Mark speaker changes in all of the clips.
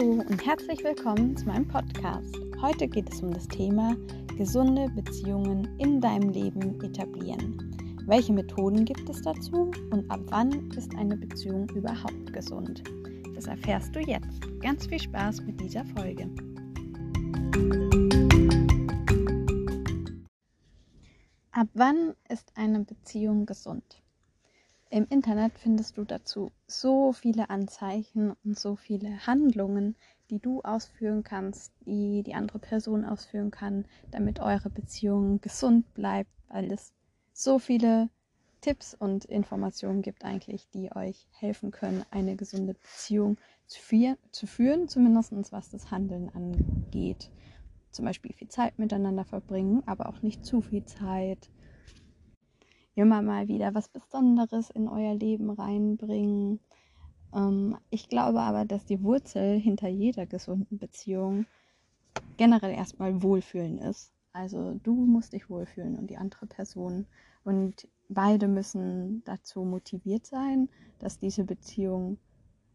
Speaker 1: Hallo und herzlich willkommen zu meinem Podcast. Heute geht es um das Thema gesunde Beziehungen in deinem Leben etablieren. Welche Methoden gibt es dazu und ab wann ist eine Beziehung überhaupt gesund? Das erfährst du jetzt. Ganz viel Spaß mit dieser Folge. Ab wann ist eine Beziehung gesund? Im Internet findest du dazu so viele Anzeichen und so viele Handlungen, die du ausführen kannst, die die andere Person ausführen kann, damit eure Beziehung gesund bleibt, weil es so viele Tipps und Informationen gibt eigentlich, die euch helfen können, eine gesunde Beziehung zu, zu führen, zumindest was das Handeln angeht. Zum Beispiel viel Zeit miteinander verbringen, aber auch nicht zu viel Zeit immer mal wieder was Besonderes in euer Leben reinbringen. Ähm, ich glaube aber, dass die Wurzel hinter jeder gesunden Beziehung generell erstmal Wohlfühlen ist. Also du musst dich wohlfühlen und die andere Person. Und beide müssen dazu motiviert sein, dass diese Beziehung,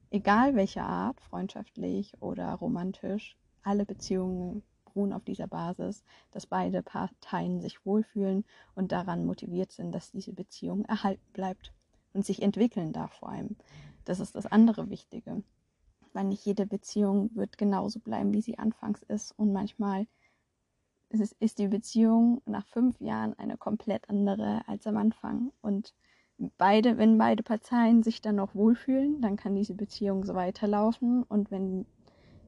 Speaker 1: egal welche Art, freundschaftlich oder romantisch, alle Beziehungen beruhen auf dieser Basis, dass beide Parteien sich wohlfühlen und daran motiviert sind, dass diese Beziehung erhalten bleibt und sich entwickeln darf vor allem. Das ist das andere Wichtige. Weil nicht jede Beziehung wird genauso bleiben, wie sie anfangs ist. Und manchmal ist, ist die Beziehung nach fünf Jahren eine komplett andere als am Anfang. Und beide, wenn beide Parteien sich dann noch wohlfühlen, dann kann diese Beziehung so weiterlaufen. Und wenn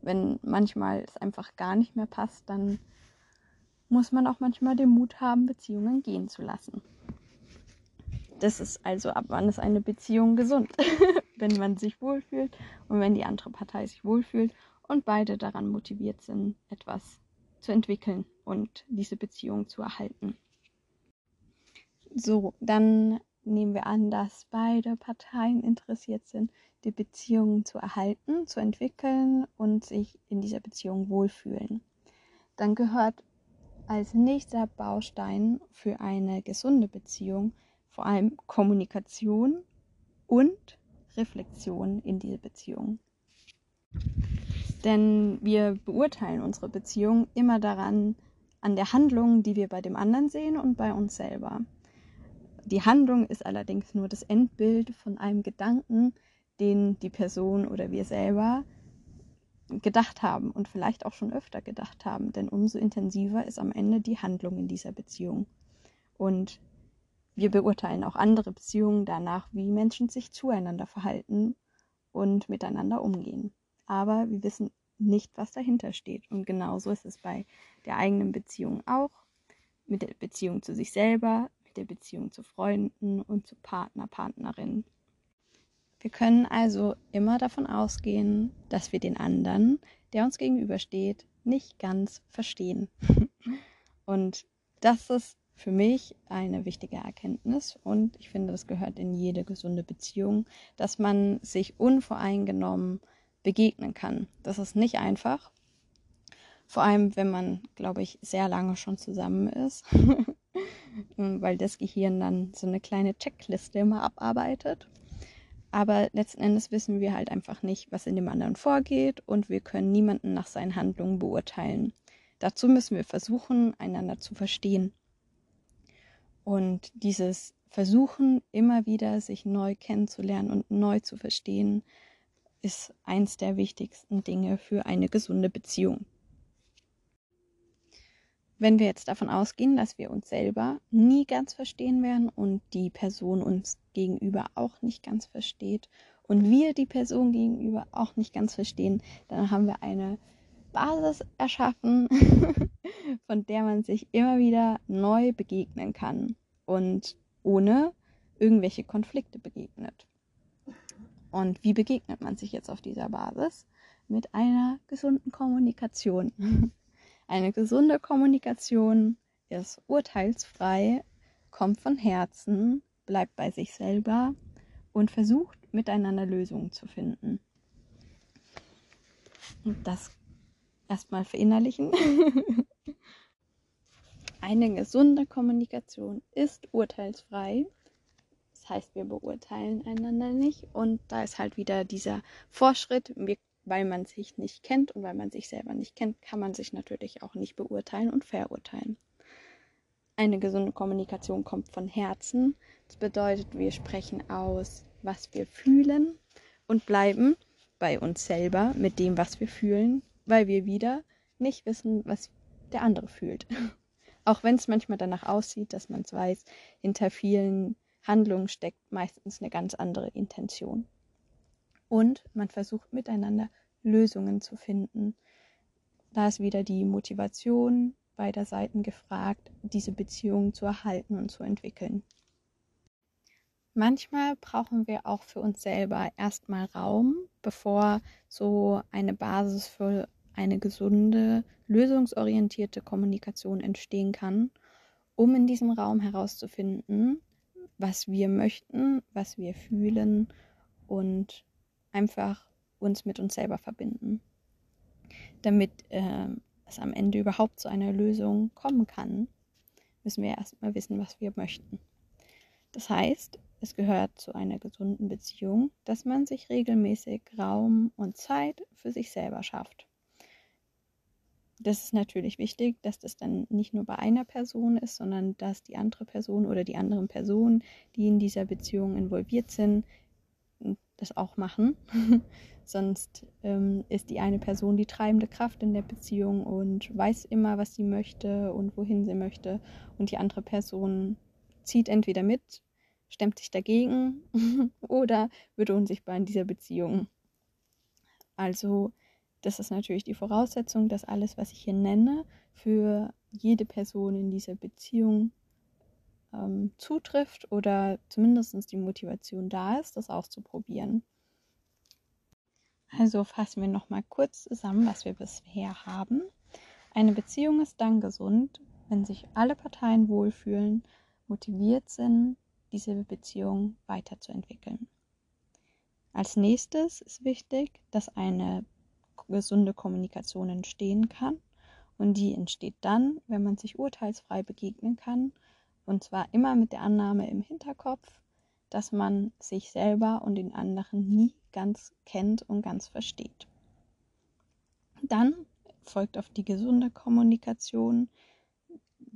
Speaker 1: wenn manchmal es einfach gar nicht mehr passt, dann muss man auch manchmal den Mut haben, Beziehungen gehen zu lassen. Das ist also, ab wann ist eine Beziehung gesund? wenn man sich wohlfühlt und wenn die andere Partei sich wohlfühlt und beide daran motiviert sind, etwas zu entwickeln und diese Beziehung zu erhalten. So, dann nehmen wir an, dass beide Parteien interessiert sind, die Beziehung zu erhalten, zu entwickeln und sich in dieser Beziehung wohlfühlen. Dann gehört als nächster Baustein für eine gesunde Beziehung vor allem Kommunikation und Reflexion in diese Beziehung. Denn wir beurteilen unsere Beziehung immer daran, an der Handlung, die wir bei dem anderen sehen und bei uns selber. Die Handlung ist allerdings nur das Endbild von einem Gedanken, den die Person oder wir selber gedacht haben und vielleicht auch schon öfter gedacht haben. Denn umso intensiver ist am Ende die Handlung in dieser Beziehung. Und wir beurteilen auch andere Beziehungen danach, wie Menschen sich zueinander verhalten und miteinander umgehen. Aber wir wissen nicht, was dahinter steht. Und genauso ist es bei der eigenen Beziehung auch, mit der Beziehung zu sich selber, der Beziehung zu Freunden und zu Partner, Partnerinnen. Wir können also immer davon ausgehen, dass wir den anderen, der uns gegenübersteht, nicht ganz verstehen. Und das ist für mich eine wichtige Erkenntnis und ich finde, das gehört in jede gesunde Beziehung, dass man sich unvoreingenommen begegnen kann. Das ist nicht einfach, vor allem wenn man, glaube ich, sehr lange schon zusammen ist. Ähm, weil das Gehirn dann so eine kleine Checkliste immer abarbeitet. Aber letzten Endes wissen wir halt einfach nicht, was in dem anderen vorgeht und wir können niemanden nach seinen Handlungen beurteilen. Dazu müssen wir versuchen, einander zu verstehen. Und dieses Versuchen, immer wieder sich neu kennenzulernen und neu zu verstehen, ist eins der wichtigsten Dinge für eine gesunde Beziehung. Wenn wir jetzt davon ausgehen, dass wir uns selber nie ganz verstehen werden und die Person uns gegenüber auch nicht ganz versteht und wir die Person gegenüber auch nicht ganz verstehen, dann haben wir eine Basis erschaffen, von der man sich immer wieder neu begegnen kann und ohne irgendwelche Konflikte begegnet. Und wie begegnet man sich jetzt auf dieser Basis? Mit einer gesunden Kommunikation. Eine gesunde Kommunikation ist urteilsfrei, kommt von Herzen, bleibt bei sich selber und versucht miteinander Lösungen zu finden. Und das erstmal verinnerlichen. Eine gesunde Kommunikation ist urteilsfrei. Das heißt, wir beurteilen einander nicht. Und da ist halt wieder dieser Vorschritt, wir weil man sich nicht kennt und weil man sich selber nicht kennt, kann man sich natürlich auch nicht beurteilen und verurteilen. Eine gesunde Kommunikation kommt von Herzen. Das bedeutet, wir sprechen aus, was wir fühlen und bleiben bei uns selber mit dem, was wir fühlen, weil wir wieder nicht wissen, was der andere fühlt. Auch wenn es manchmal danach aussieht, dass man es weiß, hinter vielen Handlungen steckt meistens eine ganz andere Intention. Und man versucht miteinander Lösungen zu finden. Da ist wieder die Motivation beider Seiten gefragt, diese Beziehung zu erhalten und zu entwickeln. Manchmal brauchen wir auch für uns selber erstmal Raum, bevor so eine Basis für eine gesunde, lösungsorientierte Kommunikation entstehen kann, um in diesem Raum herauszufinden, was wir möchten, was wir fühlen und einfach uns mit uns selber verbinden. Damit äh, es am Ende überhaupt zu einer Lösung kommen kann, müssen wir erstmal wissen, was wir möchten. Das heißt, es gehört zu einer gesunden Beziehung, dass man sich regelmäßig Raum und Zeit für sich selber schafft. Das ist natürlich wichtig, dass das dann nicht nur bei einer Person ist, sondern dass die andere Person oder die anderen Personen, die in dieser Beziehung involviert sind, das auch machen. Sonst ähm, ist die eine Person die treibende Kraft in der Beziehung und weiß immer, was sie möchte und wohin sie möchte. Und die andere Person zieht entweder mit stemmt sich dagegen oder wird unsichtbar in dieser Beziehung. Also das ist natürlich die Voraussetzung, dass alles, was ich hier nenne, für jede Person in dieser Beziehung ähm, zutrifft oder zumindest die Motivation da ist, das auszuprobieren. Also fassen wir nochmal kurz zusammen, was wir bisher haben. Eine Beziehung ist dann gesund, wenn sich alle Parteien wohlfühlen, motiviert sind, diese Beziehung weiterzuentwickeln. Als nächstes ist wichtig, dass eine gesunde Kommunikation entstehen kann. Und die entsteht dann, wenn man sich urteilsfrei begegnen kann. Und zwar immer mit der Annahme im Hinterkopf, dass man sich selber und den anderen nie ganz kennt und ganz versteht. Dann folgt auf die gesunde Kommunikation,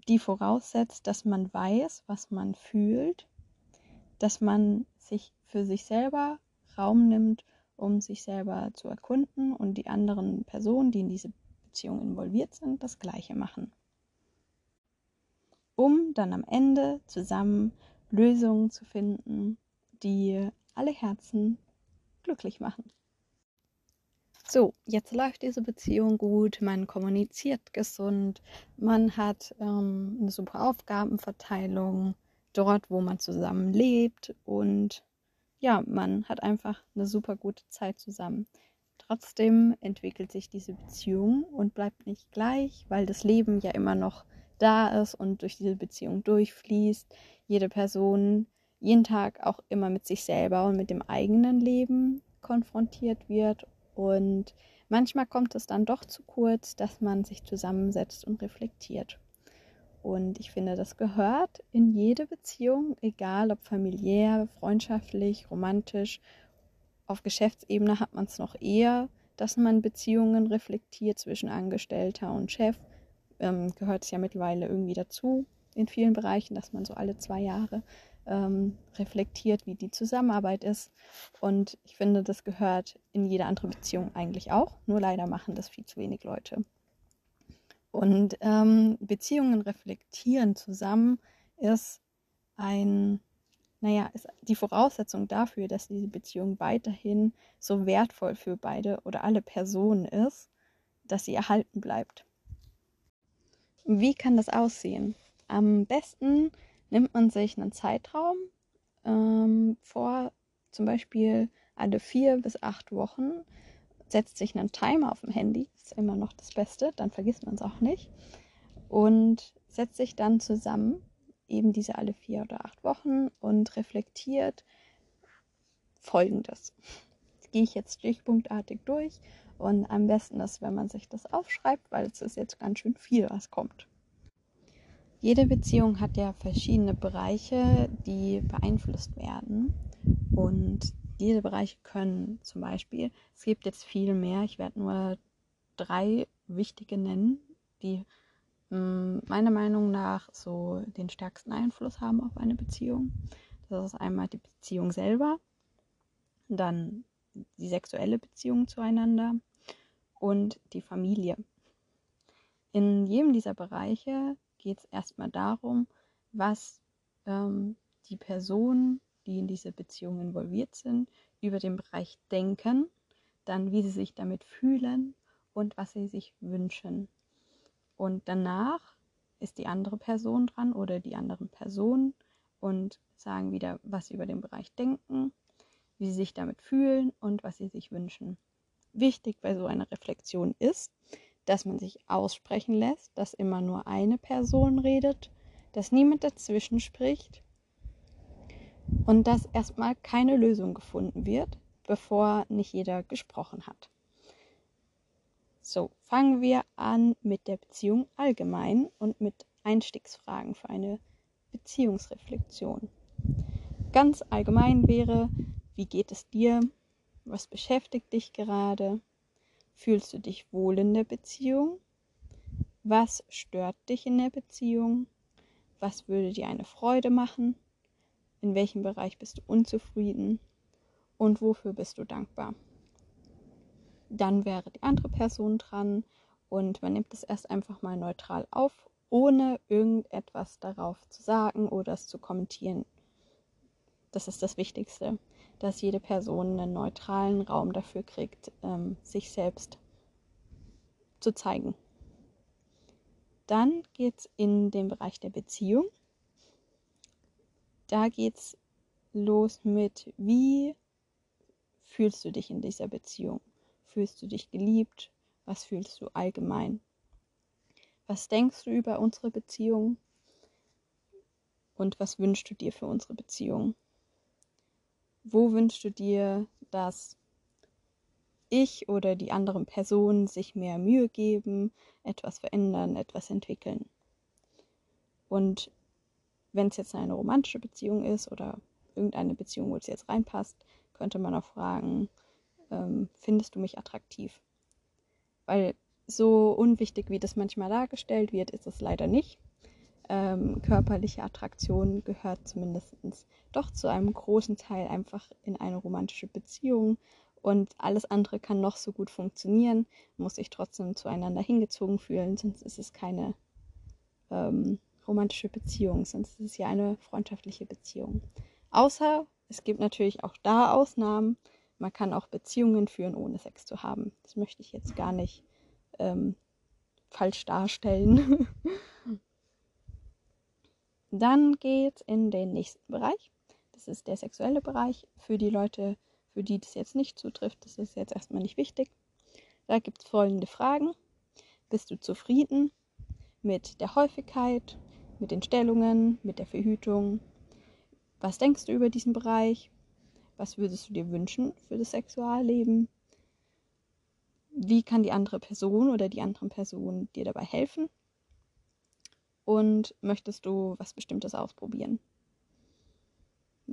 Speaker 1: die voraussetzt, dass man weiß, was man fühlt dass man sich für sich selber Raum nimmt, um sich selber zu erkunden und die anderen Personen, die in diese Beziehung involviert sind, das gleiche machen. Um dann am Ende zusammen Lösungen zu finden, die alle Herzen glücklich machen. So, jetzt läuft diese Beziehung gut, man kommuniziert gesund, man hat ähm, eine super Aufgabenverteilung, dort, wo man zusammen lebt und ja, man hat einfach eine super gute Zeit zusammen. Trotzdem entwickelt sich diese Beziehung und bleibt nicht gleich, weil das Leben ja immer noch da ist und durch diese Beziehung durchfließt. Jede Person jeden Tag auch immer mit sich selber und mit dem eigenen Leben konfrontiert wird. Und manchmal kommt es dann doch zu kurz, dass man sich zusammensetzt und reflektiert. Und ich finde, das gehört in jede Beziehung, egal ob familiär, freundschaftlich, romantisch. Auf Geschäftsebene hat man es noch eher, dass man Beziehungen reflektiert zwischen Angestellter und Chef. Ähm, gehört es ja mittlerweile irgendwie dazu in vielen Bereichen, dass man so alle zwei Jahre ähm, reflektiert, wie die Zusammenarbeit ist. Und ich finde, das gehört in jede andere Beziehung eigentlich auch. Nur leider machen das viel zu wenig Leute. Und ähm, Beziehungen reflektieren zusammen ist ein, naja, ist die Voraussetzung dafür, dass diese Beziehung weiterhin so wertvoll für beide oder alle Personen ist, dass sie erhalten bleibt. Wie kann das aussehen? Am besten nimmt man sich einen Zeitraum ähm, vor, zum Beispiel alle vier bis acht Wochen, setzt sich einen Timer auf dem Handy, ist immer noch das Beste, dann vergisst man es auch nicht. Und setzt sich dann zusammen, eben diese alle vier oder acht Wochen und reflektiert folgendes. Gehe ich jetzt stichpunktartig durch und am besten ist, wenn man sich das aufschreibt, weil es ist jetzt ganz schön viel, was kommt. Jede Beziehung hat ja verschiedene Bereiche, die beeinflusst werden. Und diese Bereiche können zum Beispiel, es gibt jetzt viel mehr, ich werde nur drei wichtige nennen, die mm, meiner Meinung nach so den stärksten Einfluss haben auf eine Beziehung. Das ist einmal die Beziehung selber, dann die sexuelle Beziehung zueinander und die Familie. In jedem dieser Bereiche geht es erstmal darum, was ähm, die Personen, die in diese Beziehung involviert sind, über den Bereich denken, dann wie sie sich damit fühlen und was sie sich wünschen. Und danach ist die andere Person dran oder die anderen Personen und sagen wieder, was sie über den Bereich denken, wie sie sich damit fühlen und was sie sich wünschen. Wichtig bei so einer Reflexion ist, dass man sich aussprechen lässt, dass immer nur eine Person redet, dass niemand dazwischen spricht und dass erstmal keine Lösung gefunden wird, bevor nicht jeder gesprochen hat. So, fangen wir an mit der Beziehung allgemein und mit Einstiegsfragen für eine Beziehungsreflexion. Ganz allgemein wäre, wie geht es dir? Was beschäftigt dich gerade? Fühlst du dich wohl in der Beziehung? Was stört dich in der Beziehung? Was würde dir eine Freude machen? In welchem Bereich bist du unzufrieden? Und wofür bist du dankbar? Dann wäre die andere Person dran und man nimmt es erst einfach mal neutral auf, ohne irgendetwas darauf zu sagen oder es zu kommentieren. Das ist das Wichtigste, dass jede Person einen neutralen Raum dafür kriegt, ähm, sich selbst zu zeigen. Dann geht es in den Bereich der Beziehung. Da geht es los mit, wie fühlst du dich in dieser Beziehung? Fühlst du dich geliebt? Was fühlst du allgemein? Was denkst du über unsere Beziehung? Und was wünschst du dir für unsere Beziehung? Wo wünschst du dir, dass ich oder die anderen Personen sich mehr Mühe geben, etwas verändern, etwas entwickeln? Und wenn es jetzt eine romantische Beziehung ist oder irgendeine Beziehung, wo es jetzt reinpasst, könnte man auch fragen, ähm, findest du mich attraktiv? Weil so unwichtig, wie das manchmal dargestellt wird, ist es leider nicht. Ähm, körperliche Attraktion gehört zumindest doch zu einem großen Teil einfach in eine romantische Beziehung und alles andere kann noch so gut funktionieren, muss sich trotzdem zueinander hingezogen fühlen, sonst ist es keine ähm, romantische Beziehung, sonst ist es ja eine freundschaftliche Beziehung. Außer es gibt natürlich auch da Ausnahmen, man kann auch Beziehungen führen, ohne Sex zu haben. Das möchte ich jetzt gar nicht ähm, falsch darstellen. Dann geht es in den nächsten Bereich. Das ist der sexuelle Bereich. Für die Leute, für die das jetzt nicht zutrifft, das ist jetzt erstmal nicht wichtig. Da gibt es folgende Fragen. Bist du zufrieden mit der Häufigkeit, mit den Stellungen, mit der Verhütung? Was denkst du über diesen Bereich? Was würdest du dir wünschen für das Sexualleben? Wie kann die andere Person oder die anderen Personen dir dabei helfen? Und möchtest du was Bestimmtes ausprobieren?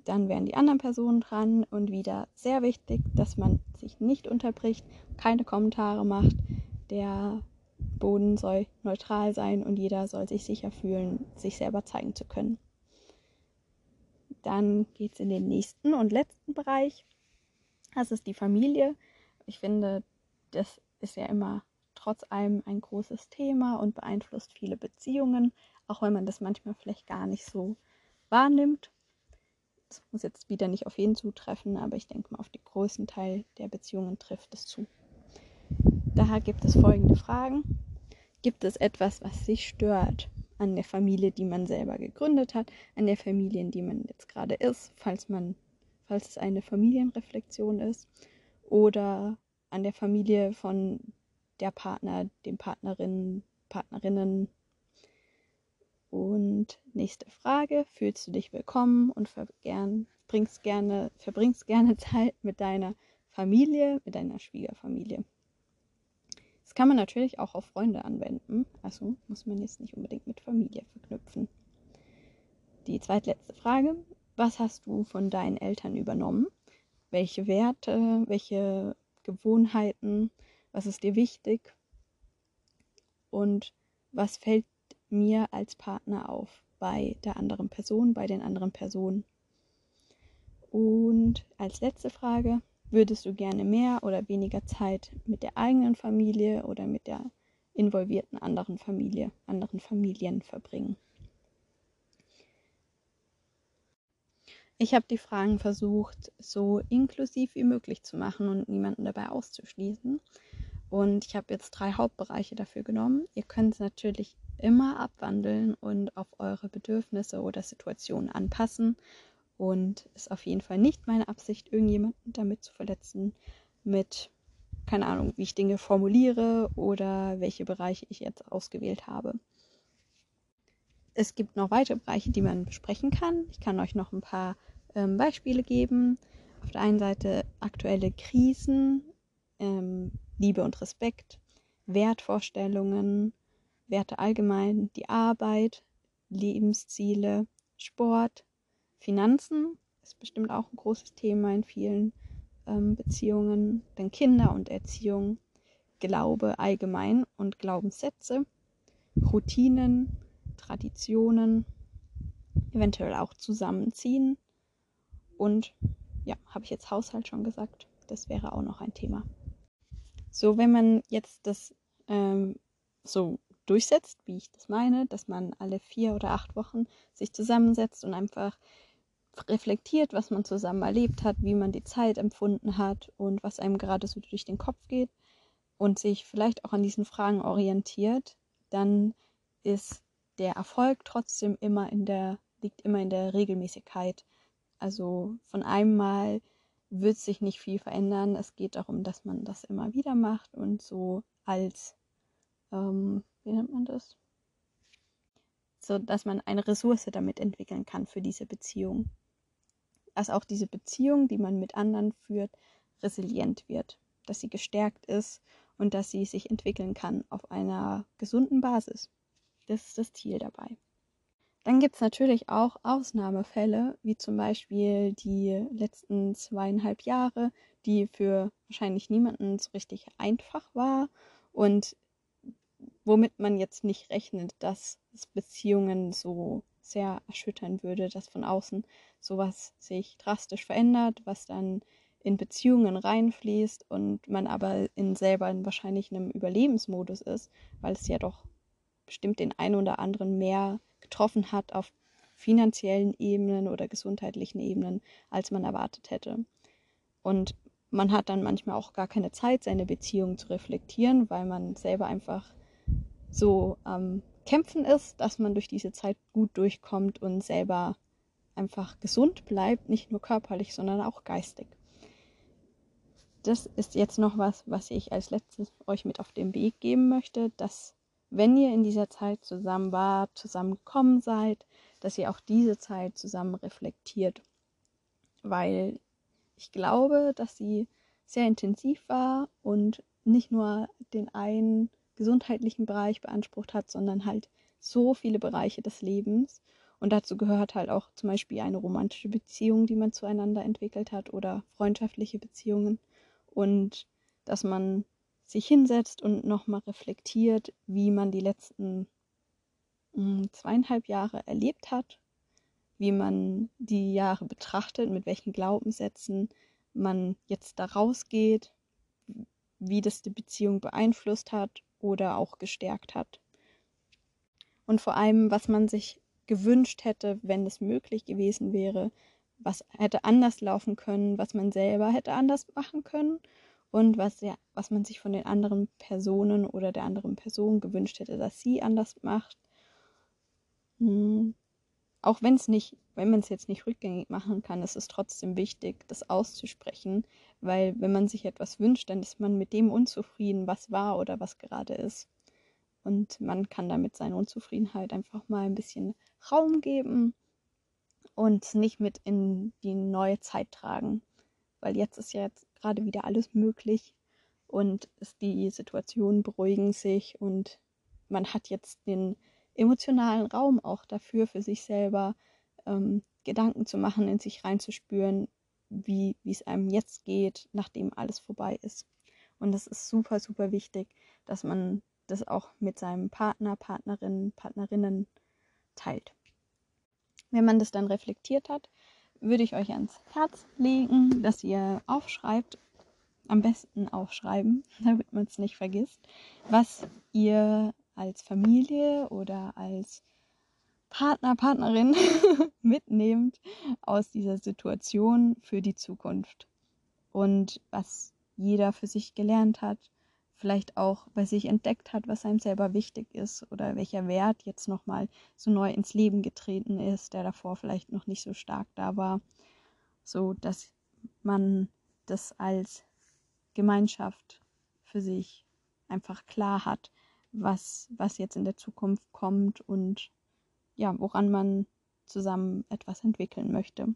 Speaker 1: Dann wären die anderen Personen dran und wieder sehr wichtig, dass man sich nicht unterbricht, keine Kommentare macht. Der Boden soll neutral sein und jeder soll sich sicher fühlen, sich selber zeigen zu können. Dann geht es in den nächsten und letzten Bereich. Das ist die Familie. Ich finde, das ist ja immer trotz allem ein großes Thema und beeinflusst viele Beziehungen, auch wenn man das manchmal vielleicht gar nicht so wahrnimmt. Das muss jetzt wieder nicht auf jeden zutreffen, aber ich denke mal, auf den größten Teil der Beziehungen trifft es zu. Daher gibt es folgende Fragen. Gibt es etwas, was sich stört? an der Familie, die man selber gegründet hat, an der Familie, in die man jetzt gerade ist, falls man, falls es eine Familienreflexion ist, oder an der Familie von der Partner, dem Partnerin, Partnerinnen. Und nächste Frage: Fühlst du dich willkommen und verbringst gerne, verbringst gerne Zeit mit deiner Familie, mit deiner Schwiegerfamilie? Das kann man natürlich auch auf Freunde anwenden, also muss man jetzt nicht unbedingt mit Familie verknüpfen. Die zweitletzte Frage, was hast du von deinen Eltern übernommen? welche Werte, welche Gewohnheiten, was ist dir wichtig und was fällt mir als Partner auf bei der anderen Person, bei den anderen Personen. Und als letzte Frage, würdest du gerne mehr oder weniger Zeit mit der eigenen Familie oder mit der involvierten anderen Familie, anderen Familien verbringen? Ich habe die Fragen versucht, so inklusiv wie möglich zu machen und niemanden dabei auszuschließen. Und ich habe jetzt drei Hauptbereiche dafür genommen. Ihr könnt es natürlich immer abwandeln und auf eure Bedürfnisse oder Situationen anpassen. Und ist auf jeden Fall nicht meine Absicht, irgendjemanden damit zu verletzen, mit, keine Ahnung, wie ich Dinge formuliere oder welche Bereiche ich jetzt ausgewählt habe. Es gibt noch weitere Bereiche, die man besprechen kann. Ich kann euch noch ein paar ähm, Beispiele geben. Auf der einen Seite aktuelle Krisen, ähm, Liebe und Respekt, Wertvorstellungen, Werte allgemein, die Arbeit, Lebensziele, Sport, Finanzen ist bestimmt auch ein großes Thema in vielen ähm, Beziehungen, dann Kinder und Erziehung, Glaube allgemein und Glaubenssätze, Routinen, Traditionen, eventuell auch Zusammenziehen und ja, habe ich jetzt Haushalt schon gesagt, das wäre auch noch ein Thema. So, wenn man jetzt das ähm, so durchsetzt, wie ich das meine, dass man alle vier oder acht Wochen sich zusammensetzt und einfach reflektiert, was man zusammen erlebt hat, wie man die Zeit empfunden hat und was einem gerade so durch den Kopf geht und sich vielleicht auch an diesen Fragen orientiert, dann ist der Erfolg trotzdem immer in der, liegt immer in der Regelmäßigkeit. Also von einem Mal wird sich nicht viel verändern. Es geht darum, dass man das immer wieder macht und so als ähm, wie nennt man das? So, dass man eine Ressource damit entwickeln kann für diese Beziehung. Dass auch diese Beziehung, die man mit anderen führt, resilient wird, dass sie gestärkt ist und dass sie sich entwickeln kann auf einer gesunden Basis. Das ist das Ziel dabei. Dann gibt es natürlich auch Ausnahmefälle, wie zum Beispiel die letzten zweieinhalb Jahre, die für wahrscheinlich niemanden so richtig einfach war und womit man jetzt nicht rechnet, dass es Beziehungen so sehr erschüttern würde, dass von außen sowas sich drastisch verändert, was dann in Beziehungen reinfließt und man aber in selber in wahrscheinlich einem Überlebensmodus ist, weil es ja doch bestimmt den einen oder anderen mehr getroffen hat auf finanziellen Ebenen oder gesundheitlichen Ebenen, als man erwartet hätte. Und man hat dann manchmal auch gar keine Zeit, seine Beziehung zu reflektieren, weil man selber einfach so am Kämpfen ist, dass man durch diese Zeit gut durchkommt und selber einfach gesund bleibt, nicht nur körperlich, sondern auch geistig. Das ist jetzt noch was, was ich als letztes euch mit auf den Weg geben möchte, dass wenn ihr in dieser Zeit zusammen wart, zusammengekommen seid, dass ihr auch diese Zeit zusammen reflektiert, weil ich glaube, dass sie sehr intensiv war und nicht nur den einen gesundheitlichen Bereich beansprucht hat, sondern halt so viele Bereiche des Lebens. Und dazu gehört halt auch zum Beispiel eine romantische Beziehung, die man zueinander entwickelt hat oder freundschaftliche Beziehungen. Und dass man sich hinsetzt und nochmal reflektiert, wie man die letzten mh, hm, zweieinhalb Jahre erlebt hat, wie man die Jahre betrachtet, mit welchen Glaubenssätzen man jetzt da rausgeht, wie das die Beziehung beeinflusst hat oder auch gestärkt hat. Und vor allem, was man sich gewünscht hätte, wenn es möglich gewesen wäre, was hätte anders laufen können, was man selber hätte anders machen können und was, ja, was man sich von den anderen Personen oder der anderen Person gewünscht hätte, dass sie anders macht. Hm. Auch wenn es nicht, wenn man es jetzt nicht rückgängig machen kann, ist es trotzdem wichtig, das auszusprechen, weil wenn man sich etwas wünscht, dann ist man mit dem unzufrieden, was war oder was gerade ist. Und man kann damit seine Unzufriedenheit einfach mal ein bisschen Raum geben und nicht mit in die neue Zeit tragen. Weil jetzt ist ja jetzt gerade wieder alles möglich und die Situationen beruhigen sich und man hat jetzt den emotionalen Raum auch dafür, für sich selber ähm, Gedanken zu machen, in sich reinzuspüren, wie es einem jetzt geht, nachdem alles vorbei ist. Und das ist super, super wichtig, dass man das auch mit seinem Partner, Partnerin, Partnerinnen teilt. Wenn man das dann reflektiert hat, würde ich euch ans Herz legen, dass ihr aufschreibt, am besten aufschreiben, damit man es nicht vergisst, was ihr als Familie oder als Partner, Partnerin mitnehmt aus dieser Situation für die Zukunft. Und was jeder für sich gelernt hat, vielleicht auch bei sich entdeckt hat, was einem selber wichtig ist oder welcher Wert jetzt nochmal so neu ins Leben getreten ist, der davor vielleicht noch nicht so stark da war, so dass man das als Gemeinschaft für sich einfach klar hat, was, was jetzt in der Zukunft kommt und ja, woran man zusammen etwas entwickeln möchte.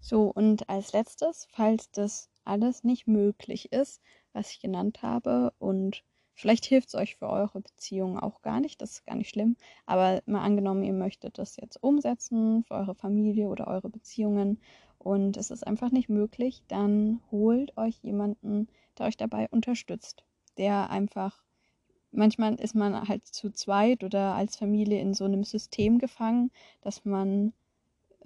Speaker 1: So, und als letztes, falls das alles nicht möglich ist, was ich genannt habe, und vielleicht hilft es euch für eure Beziehung auch gar nicht, das ist gar nicht schlimm, aber mal angenommen, ihr möchtet das jetzt umsetzen für eure Familie oder eure Beziehungen und es ist einfach nicht möglich, dann holt euch jemanden, der euch dabei unterstützt, der einfach manchmal ist man halt zu zweit oder als Familie in so einem System gefangen, dass man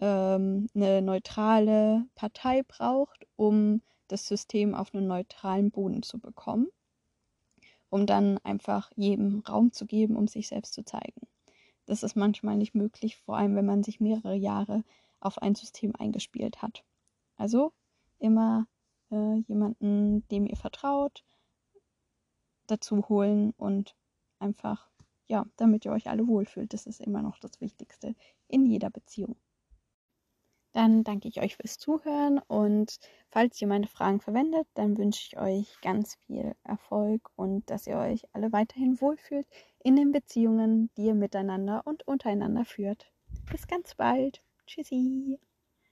Speaker 1: ähm, eine neutrale Partei braucht, um das System auf einen neutralen Boden zu bekommen, um dann einfach jedem Raum zu geben, um sich selbst zu zeigen. Das ist manchmal nicht möglich, vor allem wenn man sich mehrere Jahre auf ein System eingespielt hat. Also immer äh, jemanden, dem ihr vertraut, dazu holen und einfach, ja, damit ihr euch alle wohlfühlt. Das ist immer noch das Wichtigste in jeder Beziehung. Dann danke ich euch fürs Zuhören und falls ihr meine Fragen verwendet, dann wünsche ich euch ganz viel Erfolg und dass ihr euch alle weiterhin wohlfühlt in den Beziehungen, die ihr miteinander und untereinander führt. Bis ganz bald. Tschüssi.